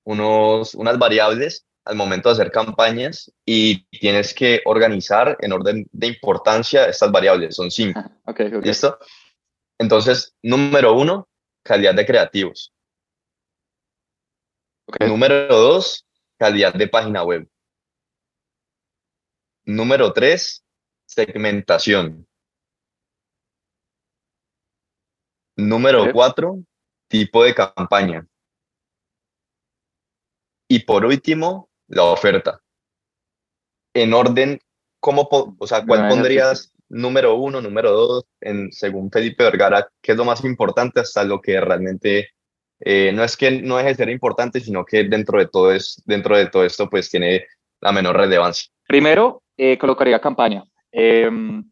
unos, unas variables al momento de hacer campañas y tienes que organizar en orden de importancia estas variables. Son cinco. Okay, okay. ¿Listo? Entonces, número uno, calidad de creativos. Número dos, calidad de página web. Número tres, segmentación. Número cuatro, tipo de campaña. Y por último, la oferta. En orden, ¿cómo, o sea, cuál pondrías número uno, número dos, en, según Felipe Vergara, qué es lo más importante hasta lo que realmente eh, no es que no deje de ser importante, sino que dentro de todo es, dentro de todo esto, pues tiene la menor relevancia. Primero, eh, colocaría campaña. Em,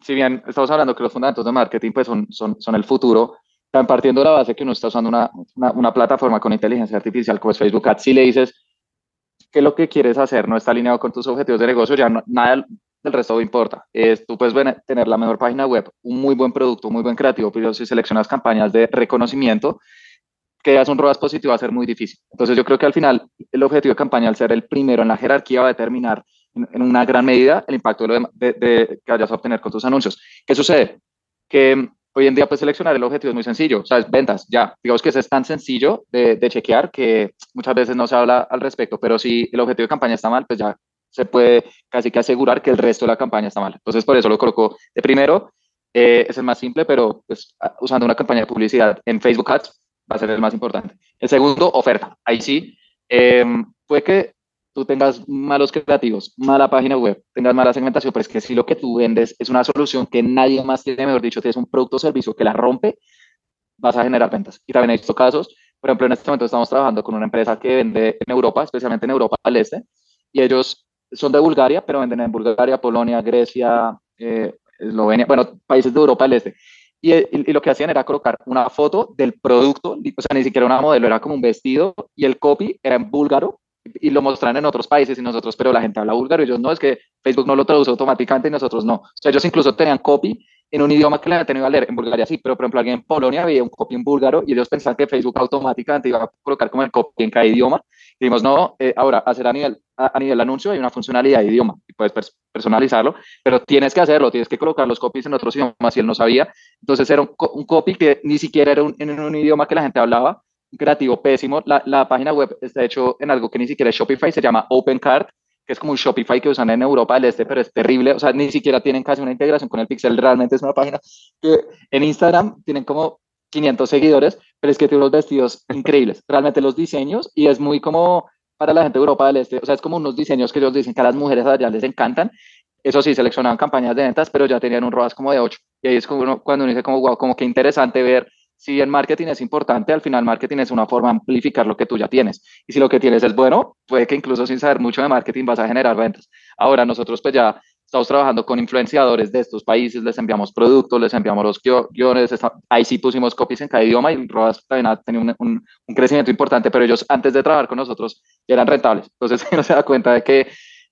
si bien estamos hablando que los fundamentos de marketing pues son, son, son el futuro, están partiendo de la base que uno está usando una, una, plataforma con inteligencia artificial como es Facebook Ads. Si le dices que lo que quieres hacer no está alineado con tus objetivos de negocio, ya nada del resto importa. Es, tú puedes tener la mejor página web, un muy buen producto, muy buen creativo, pero si seleccionas campañas de reconocimiento, que es un ROAS positivo va a ser muy difícil. Entonces yo creo que al final el objetivo de campaña, al ser el primero en la jerarquía, va a determinar en, una gran medida el impacto de, que vayas a obtener con tus anuncios. ¿Qué sucede? Que hoy en día pues seleccionar el objetivo es muy sencillo, o sea, es ventas, ya. Digamos que es tan sencillo de, de, chequear que muchas veces no se habla al respecto, pero si el objetivo de campaña está mal, pues ya se puede casi que asegurar que el resto de la campaña está mal. Entonces, por eso lo colocó de primero. Eh, es el más simple, pero pues, usando una campaña de publicidad en Facebook Ads va a ser el más importante. El segundo, oferta. Ahí sí, eh, puede que tú tengas malos creativos, mala página web, tengas mala segmentación, pero es que si lo que tú vendes es una solución que nadie más tiene, mejor dicho, tienes un producto o servicio que la rompe, vas a generar ventas. Y también he visto casos, por ejemplo, en este momento estamos trabajando con una empresa que vende en Europa, especialmente en Europa del Este, y ellos son de Bulgaria, pero venden en Bulgaria, Polonia, Grecia, eh, Eslovenia, bueno, países de Europa del Este. Y, y, lo que hacían era colocar una foto del producto, o sea, ni siquiera una modelo, era como un vestido, y el copy era en búlgaro, y lo mostraron en otros países y nosotros, pero la gente habla búlgaro y ellos no, es que Facebook no lo traduce automáticamente y nosotros no. O sea, ellos incluso tenían copy en un idioma que la gente no iba a leer. En Bulgaria sí, pero por ejemplo alguien en Polonia veía un copy en búlgaro y ellos pensaban que Facebook automáticamente iba a colocar como el copy en cada idioma. Dijimos, no, eh, ahora hacer a nivel, a, nivel anuncio hay una funcionalidad de idioma y puedes personalizarlo, pero tienes que hacerlo, tienes que colocar los copies en otros idiomas y él no sabía. Entonces era un, un copy que ni siquiera era en un idioma que la gente hablaba creativo pésimo. La, la, página web está hecho en algo que ni siquiera es Shopify, se llama OpenCart, que es como un Shopify que usan en Europa del Este, pero es terrible. O sea, ni siquiera tienen casi una integración con el Pixel. Realmente es una página que en Instagram tienen como 500 seguidores, pero es que tiene unos vestidos increíbles. Realmente los diseños, y es muy como para la gente de Europa del Este, o sea, es como unos diseños que ellos dicen que a las mujeres allá les encantan. Eso sí, seleccionaban campañas de ventas, pero ya tenían un ROAS como de 8. Y ahí es como cuando uno dice como, wow, como que interesante ver si el marketing es importante, al final marketing es una forma de amplificar lo que tú ya tienes. Y si lo que tienes es bueno, puede que incluso sin saber mucho de marketing vas a generar ventas. Ahora nosotros pues ya estamos trabajando con influenciadores de estos países, les enviamos productos, les enviamos los guiones, ahí sí pusimos copies en cada idioma y Rodas también ha tenido un, un, crecimiento importante, pero ellos antes de trabajar con nosotros eran rentables. Entonces uno se da cuenta de que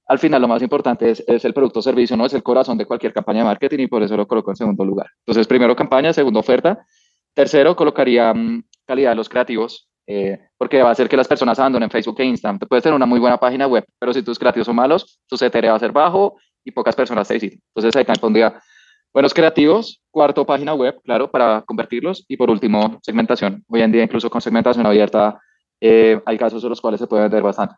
al final lo más importante es, es el producto o servicio, no es el corazón de cualquier campaña de marketing y por eso lo coloco en segundo lugar. Entonces, primero campaña, segundo oferta. Tercero, colocaría mm, calidad de los creativos, eh, porque va a hacer que las personas abandonen Facebook e Instagram. puedes tener una muy buena página web, pero si tus creativos son malos, tu CTR va a ser bajo y pocas personas te visitan. Entonces ahí pondría buenos creativos, cuarto página web, claro, para convertirlos y por último segmentación. Hoy en día incluso con segmentación abierta eh, hay casos en los cuales se puede vender bastante.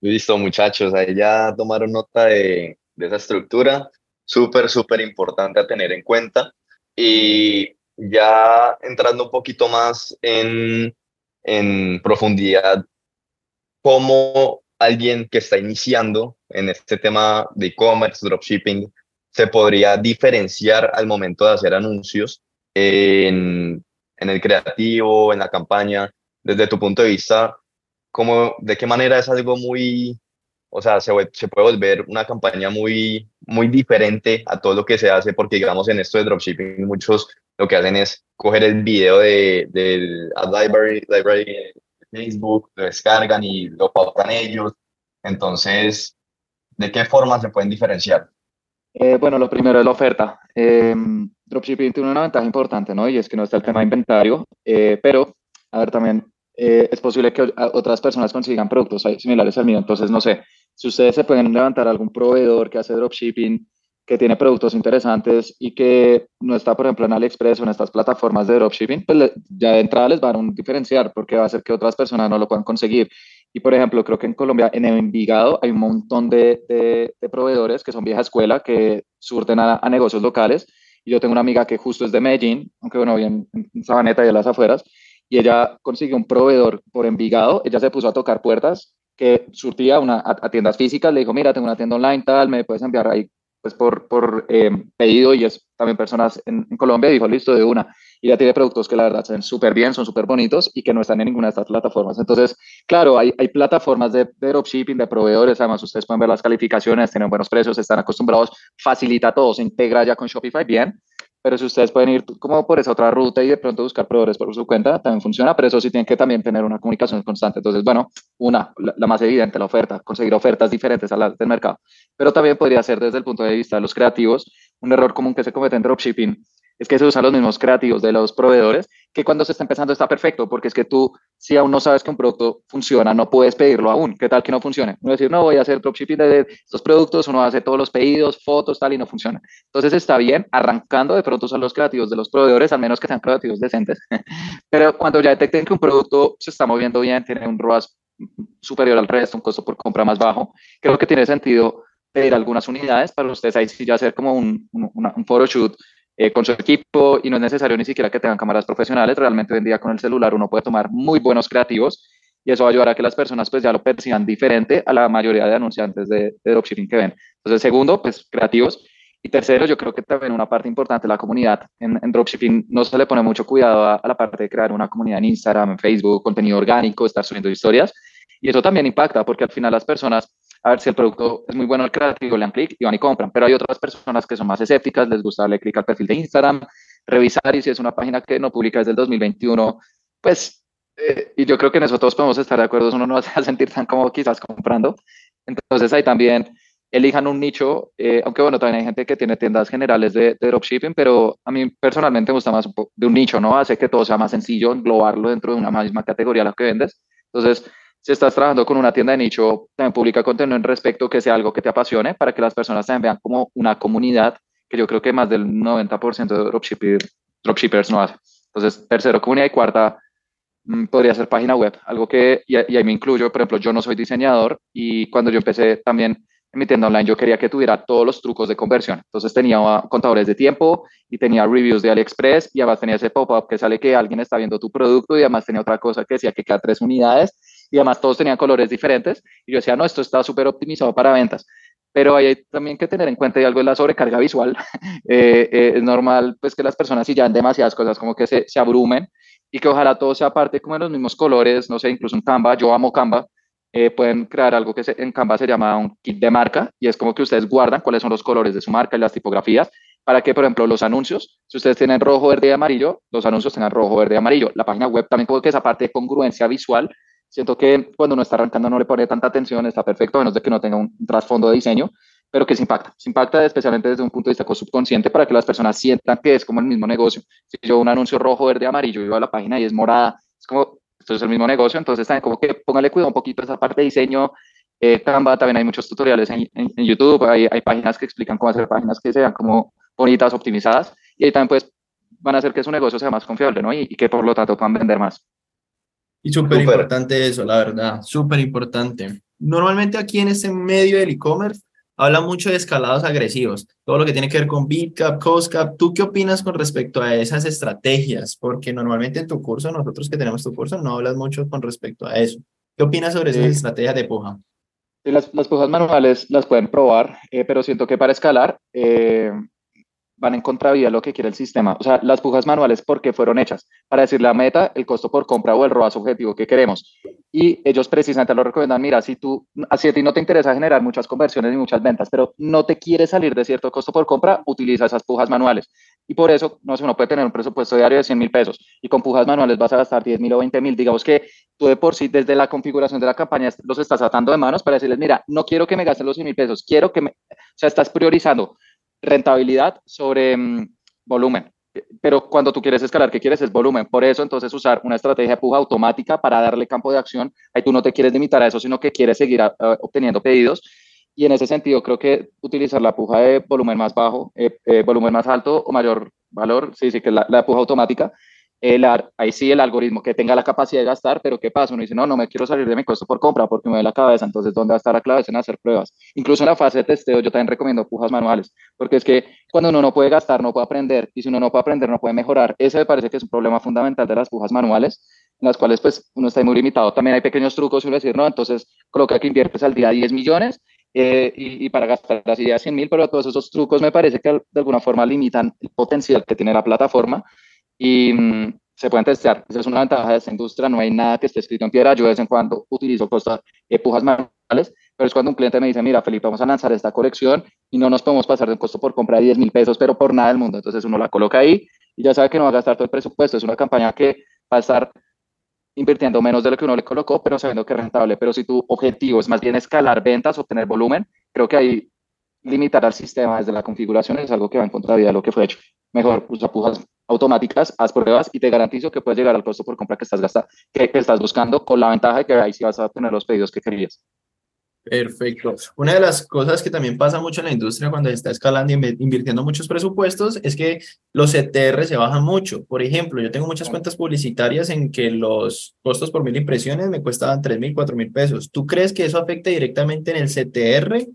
Listo, muchachos, ahí ya tomaron nota de, de esa estructura, súper, súper importante a tener en cuenta. Y ya entrando un poquito más en, en profundidad, ¿cómo alguien que está iniciando en este tema de e-commerce, dropshipping, se podría diferenciar al momento de hacer anuncios en, el creativo, en la campaña, desde tu punto de vista, ¿cómo, ¿de qué manera es algo muy, o sea, se, puede volver una campaña muy, muy diferente a todo lo que se hace, porque digamos en esto de dropshipping muchos lo que hacen es coger el video del de, library, library Facebook, lo descargan y lo pautan ellos. Entonces, ¿de qué forma se pueden diferenciar? Eh, bueno, lo primero es la oferta. Eh, dropshipping tiene una ventaja importante, ¿no? Y es que no está el tema de inventario, eh, pero, a ver, también es posible que otras personas consigan productos similares al mío. Entonces, no sé, si ustedes se pueden levantar algún proveedor que hace dropshipping que tiene productos interesantes y que no está, por ejemplo, en AliExpress o en estas plataformas de dropshipping, pues ya de entrada les va a un diferenciar porque va a hacer que otras personas no lo puedan conseguir. Y, por ejemplo, creo que en Colombia, en Envigado, hay un montón de, de, proveedores que son vieja escuela, que surten a, negocios locales. Y yo tengo una amiga que justo es de Medellín, aunque bueno, bien en Sabaneta y en las afueras, y ella consiguió un proveedor por Envigado, ella se puso a tocar puertas que surtía una, a, a, tiendas físicas, le dijo, mira, tengo una tienda online, tal, me puedes enviar ahí pues por, eh, pedido y es también personas en, Colombia, dijo, listo, de una. Y ya tiene productos que la verdad se súper bien, son súper bonitos y que no están en ninguna de estas plataformas. Entonces, claro, hay, hay plataformas de, de dropshipping, de proveedores, además ustedes pueden ver las calificaciones, tienen buenos precios, están acostumbrados, facilita todo, se integra ya con Shopify bien, pero si ustedes pueden ir como por esa otra ruta y de pronto buscar proveedores por su cuenta, también funciona, pero eso sí tienen que también tener una comunicación constante. Entonces, bueno, una, la, más evidente, la oferta, conseguir ofertas diferentes a las del mercado, pero también podría ser desde el punto de vista de los creativos, un error común que se comete en dropshipping es que se usan los mismos creativos de los proveedores, que cuando se está empezando está perfecto, porque es que tú, si aún no sabes que un producto funciona, no puedes pedirlo aún. ¿Qué tal que no funcione? No decir, no, voy a hacer dropshipping de estos productos, uno hace todos los pedidos, fotos, tal, y no funciona. Entonces está bien arrancando de pronto a los creativos de los proveedores, al menos que sean creativos decentes. Pero cuando ya detecten que un producto se está moviendo bien, tiene un ROAS superior al resto, un costo por compra más bajo, creo que tiene sentido pedir algunas unidades para ustedes ahí sí ya hacer como un, un, un photoshoot eh, con su equipo y no es necesario ni siquiera que tengan cámaras profesionales. Realmente hoy con el celular uno puede tomar muy buenos creativos y eso va a ayudar a que las personas pues ya lo perciban diferente a la mayoría de anunciantes de, de dropshipping que ven. Entonces, segundo, pues creativos. Y tercero, yo creo que también una parte importante la comunidad en, en dropshipping no se le pone mucho cuidado a, a, la parte de crear una comunidad en Instagram, en Facebook, contenido orgánico, estar subiendo historias. Y eso también impacta porque al final las personas a ver si el producto es muy bueno al creativo, le dan clic y van y compran. Pero hay otras personas que son más escépticas, les gusta darle clic al perfil de Instagram, revisar y si es una página que no publica desde el 2021, pues, eh, y yo creo que todos podemos estar de acuerdo, uno no va a sentir tan como quizás comprando. Entonces ahí también elijan un nicho, eh, aunque bueno, también hay gente que tiene tiendas generales de, de, dropshipping, pero a mí personalmente me gusta más de un nicho, ¿no? Hace que todo sea más sencillo, englobarlo dentro de una misma categoría a la que vendes. Entonces, si estás trabajando con una tienda de nicho, también publica contenido en respecto que sea algo que te apasione para que las personas también vean como una comunidad que yo creo que más del 90% de dropshipper, dropshippers no hace. Entonces, tercero, comunidad y cuarta, mm, podría ser página web, algo que, y, ahí me incluyo, por ejemplo, yo no soy diseñador y cuando yo empecé también en mi tienda online, yo quería que tuviera todos los trucos de conversión. Entonces tenía contadores de tiempo y tenía reviews de AliExpress y además tenía ese pop-up que sale que alguien está viendo tu producto y además tenía otra cosa que decía que cada tres unidades y además todos tenían colores diferentes. Y yo decía, no, esto está súper optimizado para ventas. Pero hay también que tener en cuenta y algo de la sobrecarga visual. Eh, eh, es normal pues que las personas si ya ven demasiadas cosas como que se, se abrumen y que ojalá todo sea parte como de los mismos colores, no sé, incluso un Canva, yo amo Canva, eh, pueden crear algo que en Canva se llama un kit de marca y es como que ustedes guardan cuáles son los colores de su marca y las tipografías para que, por ejemplo, los anuncios, si ustedes tienen rojo, verde y amarillo, los anuncios tengan rojo, verde y amarillo. La página web también como que esa parte de congruencia visual, siento que cuando uno está arrancando no le pone tanta atención, está perfecto, a menos de que no tenga un trasfondo de diseño, pero que se impacta. Se impacta especialmente desde un punto de vista subconsciente para que las personas sientan que es como el mismo negocio. Si yo un anuncio rojo, verde, amarillo, yo a la página y es morada, es como, esto es el mismo negocio, entonces también como que póngale cuidado un poquito a esa parte de diseño. Eh, Canva, también hay muchos tutoriales en, en, YouTube, hay, hay, páginas que explican cómo hacer páginas que sean como bonitas, optimizadas, y ahí también pues van a hacer que su negocio sea más confiable, ¿no? Y, y que por lo tanto puedan vender más. Y súper importante eso, la verdad, súper importante. Normalmente aquí en este medio del e-commerce habla mucho de escalados agresivos, todo lo que tiene que ver con BitCap, CostCap. ¿Tú qué opinas con respecto a esas estrategias? Porque normalmente en tu curso, nosotros que tenemos tu curso, no hablas mucho con respecto a eso. ¿Qué opinas sobre esas estrategias de puja? las, las pujas manuales las pueden probar, eh, pero siento que para escalar eh, van en contravía lo que quiere el sistema. O sea, las pujas manuales, ¿por qué fueron hechas? Para decir la meta, el costo por compra o el ROAS objetivo que queremos. Y ellos precisamente lo recomiendan, mira, si tú, así a ti no te interesa generar muchas conversiones y muchas ventas, pero no te quieres salir de cierto costo por compra, utiliza esas pujas manuales. Y por eso, no sé, uno puede tener un presupuesto diario de 100 mil pesos y con pujas manuales vas a gastar 10 mil o 20 mil. Digamos que tú de por sí, desde la configuración de la campaña, los estás atando de manos para decirles, mira, no quiero que me gasten los 100 mil pesos, quiero que me, o sea, estás priorizando rentabilidad sobre mm, volumen. Pero cuando tú quieres escalar, ¿qué quieres? Es volumen. Por eso, entonces, usar una estrategia de puja automática para darle campo de acción. Ahí tú no te quieres limitar a eso, sino que quieres seguir obteniendo pedidos. Y en ese sentido, creo que utilizar la puja de volumen más bajo, eh, eh, volumen más alto o mayor valor, sí, sí, que la, la puja automática, el, ahí sí el algoritmo que tenga la capacidad de gastar, pero ¿qué pasa? Uno dice, no, no me quiero salir de mi costo por compra porque me da la cabeza, entonces ¿dónde va a estar la clave? En hacer pruebas. Incluso en la fase de testeo yo también recomiendo pujas manuales, porque es que cuando uno no puede gastar, no puede aprender, y si uno no puede aprender, no puede mejorar. Ese me parece que es un problema fundamental de las pujas manuales, en las cuales pues uno está muy limitado. También hay pequeños trucos, uno decir, no, entonces coloca que inviertes al día 10 millones eh, y, para gastar así ya 100 mil, pero todos esos trucos me parece que de alguna forma limitan el potencial que tiene la plataforma y, mm, se pueden testear. Esa es una ventaja de esta industria, no hay nada que esté escrito en piedra. Yo de vez en cuando utilizo cosas, pujas manuales, pero es cuando un cliente me dice, mira, Felipe, vamos a lanzar esta colección y no nos podemos pasar de un costo por compra de 10 mil pesos, pero por nada del mundo. Entonces uno la coloca ahí y ya sabe que no va a gastar todo el presupuesto. Es una campaña que va a estar invirtiendo menos de lo que uno le colocó, pero sabiendo que es rentable. Pero si tu objetivo es más bien escalar ventas, obtener volumen, creo que ahí limitar al sistema desde la configuración es algo que va en contra de lo que fue hecho. Mejor usa pujas automáticas, haz pruebas y te garantizo que puedes llegar al costo por compra que estás, gastando, que, estás buscando con la ventaja de que ahí sí vas a tener los pedidos que querías. Perfecto. Una de las cosas que también pasa mucho en la industria cuando se está escalando y invirtiendo muchos presupuestos es que los CTR se bajan mucho. Por ejemplo, yo tengo muchas cuentas publicitarias en que los costos por mil impresiones me cuestaban 3 mil, 4 mil pesos. ¿Tú crees que eso afecta directamente en el CTR?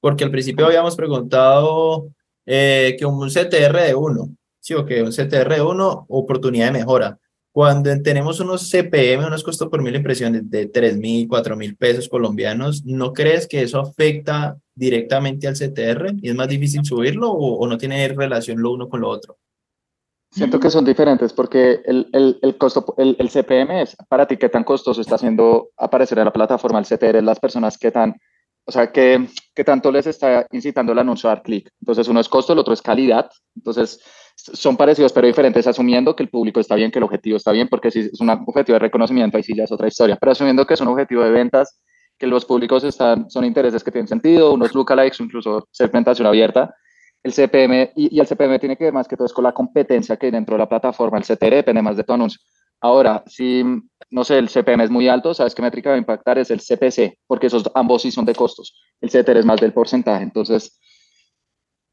Porque al principio habíamos preguntado eh, que un CTR de uno sí, ok, un CTR1, oportunidad de mejora. Cuando tenemos unos CPM, unos costos por mil impresiones de 3 mil, 4 mil pesos colombianos, ¿no crees que eso afecta directamente al CTR y es más difícil subirlo o, no tiene relación lo uno con lo otro? Siento que son diferentes porque el, el, el costo, el, el, CPM es para ti qué tan costoso está haciendo aparecer en la plataforma el CTR, las personas que tan, o sea, qué, qué tanto les está incitando el anuncio a dar clic. Entonces, uno es costo, el otro es calidad. Entonces, son parecidos pero diferentes, asumiendo que el público está bien, que el objetivo está bien, porque si es un objetivo de reconocimiento, ahí sí ya es otra historia, pero asumiendo que es un objetivo de ventas, que los públicos están, son intereses que tienen sentido, unos lookalikes incluso segmentación abierta, el CPM, y, el CPM tiene que ver más que todo es con la competencia que hay dentro de la plataforma, el CTR depende más de tu anuncio. Ahora, si, no sé, el CPM es muy alto, ¿sabes qué métrica va a impactar? Es el CPC, porque esos ambos sí son de costos. El CTR es más del porcentaje, entonces,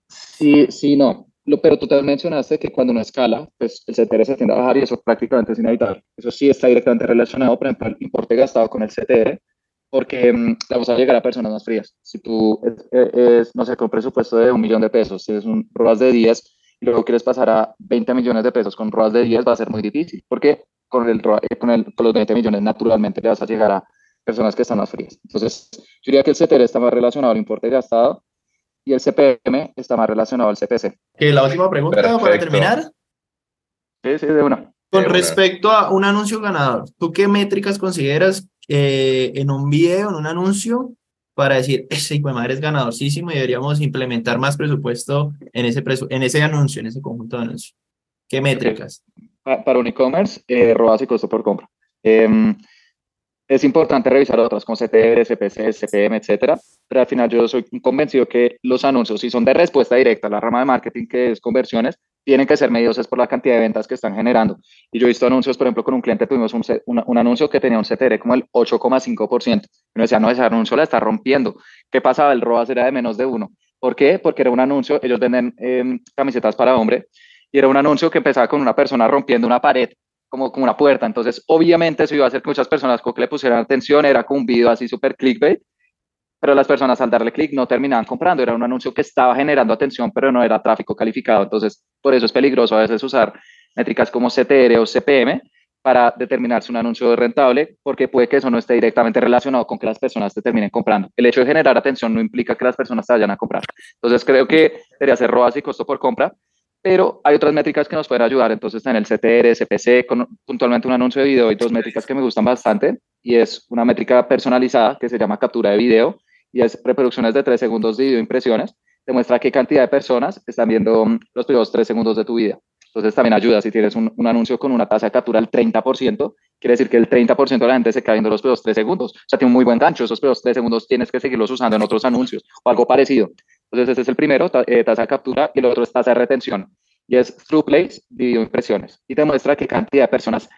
sí, sí, no pero tú te mencionaste que cuando uno escala, pues el CTR se tiende a bajar y eso prácticamente es inevitable. Eso sí está directamente relacionado, por ejemplo, el importe gastado con el CTR, porque mm, vamos a llegar a personas más frías. Si tú, es, no sé, con un presupuesto de un millón de pesos, si es un ROAS de 10 y luego quieres pasar a 20 millones de pesos con ROAS de 10, va a ser muy difícil, porque con, el, eh, con, el, con los 20 millones naturalmente le vas a llegar a personas que están más frías. Entonces, yo diría que el CTR está más relacionado al importe gastado y el CPM está más relacionado al CPC. Que la última pregunta para terminar. Sí, sí, de una. Con respecto a un anuncio ganador, ¿tú qué métricas consideras eh, en un video, en un anuncio, para decir, ese hijo de madre es ganadorcísimo y deberíamos implementar más presupuesto en ese, en ese anuncio, en ese conjunto de anuncios? ¿Qué métricas? Para un e-commerce, eh, ROAS y costo por compra. Em, es importante revisar otras como CTR, CPC, CPM, etcétera, pero al final yo soy convencido que los anuncios, si son de respuesta directa, la rama de marketing que es conversiones, tienen que ser medidos por la cantidad de ventas que están generando. Y yo he visto anuncios, por ejemplo, con un cliente tuvimos un, un, anuncio que tenía un CTR como el 8,5%. Y me decía, no, ese anuncio la está rompiendo. ¿Qué pasaba? El ROAS era de menos de uno. ¿Por qué? Porque era un anuncio, ellos venden em, camisetas para hombre, y era un anuncio que empezaba con una persona rompiendo una pared como, como una puerta. Entonces, obviamente, eso iba a hacer que muchas personas con que le pusieran atención, era como un video así súper clickbait, pero las personas al darle clic no terminaban comprando. Era un anuncio que estaba generando atención, pero no era tráfico calificado. Entonces, por eso es peligroso a veces usar métricas como CTR o CPM para determinar si un anuncio es rentable, porque puede que eso no esté directamente relacionado con que las personas te terminen comprando. El hecho de generar atención no implica que las personas te vayan a comprar. Entonces, creo que debería ser ROAS y costo por compra, pero hay otras métricas que nos pueden ayudar. Entonces, en el CTR, CPC, con puntualmente un anuncio de video, hay dos métricas que me gustan bastante y es una métrica personalizada que se llama captura de video y es reproducciones de tres segundos de video impresiones. Demuestra qué cantidad de personas están viendo mm, los primeros tres segundos de tu vida. Entonces, también ayuda si tienes un, un anuncio con una tasa de captura del 30%, quiere decir que el 30% de la gente se queda viendo los primeros tres segundos. O sea, tiene un muy buen gancho. Esos primeros tres segundos tienes que seguirlos usando en otros anuncios o algo parecido. Entonces, ese es el primero, eh, tasa de captura, y el otro es tasa de retención, y es through plays video impresiones. Y te muestra qué cantidad de personas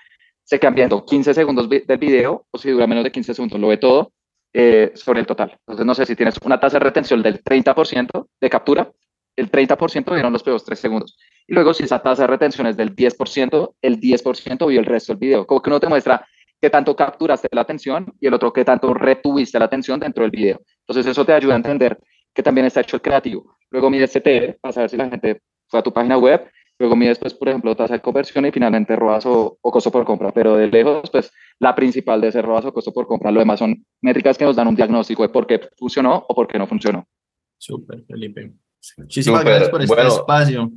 se quedan viendo 15 segundos del video, o si dura menos de 15 segundos, lo ve todo eh, sobre el total. Entonces, no sé si tienes una tasa de retención del 30% de captura, el 30% vieron los primeros 3 segundos. Y luego, si esa tasa de retención es del 10%, el 10% vio el resto del video. Como que uno te muestra qué tanto capturaste la atención y el otro qué tanto retuviste la atención dentro del video. Entonces, eso te ayuda a entender que también está hecho el creativo. Luego mides CTR para saber si la gente fue a tu página web. Luego mides, pues, por ejemplo, tasa de conversión y finalmente ROAS o, costo por compra. Pero de lejos, pues, la principal de ese ROAS o costo por compra. Lo demás son métricas que nos dan un diagnóstico de por qué funcionó o por qué no funcionó. Súper, Felipe. Muchísimas gracias por este espacio.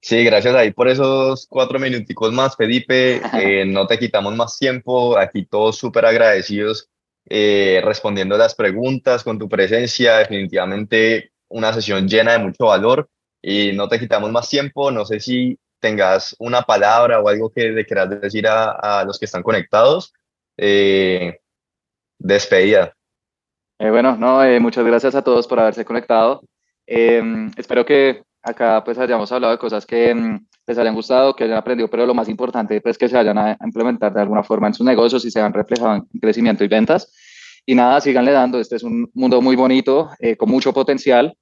Sí, gracias ahí por esos cuatro minuticos más, Felipe. Eh, no te quitamos más tiempo. Aquí todos súper agradecidos eh, respondiendo las preguntas con tu presencia. Definitivamente una sesión llena de mucho valor y no te quitamos más tiempo. No sé si tengas una palabra o algo que le quieras decir a, los que están conectados. Eh, despedida. Eh, bueno, no, muchas gracias a todos por haberse conectado. espero que acá pues hayamos hablado de cosas que mm, les hayan gustado, que hayan aprendido, pero lo más importante es pues, que se vayan a, implementar de alguna forma en sus negocios y se han reflejado en crecimiento y ventas. Y nada, síganle dando, este es un mundo muy bonito, eh, con mucho potencial,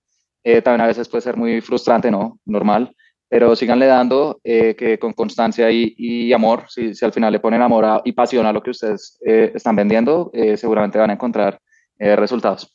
eh, también a veces puede ser muy frustrante, ¿no? Normal, pero síganle dando eh, que con constancia y, amor, si, si, al final le ponen amor y pasión a lo que ustedes están vendiendo, seguramente van a encontrar resultados.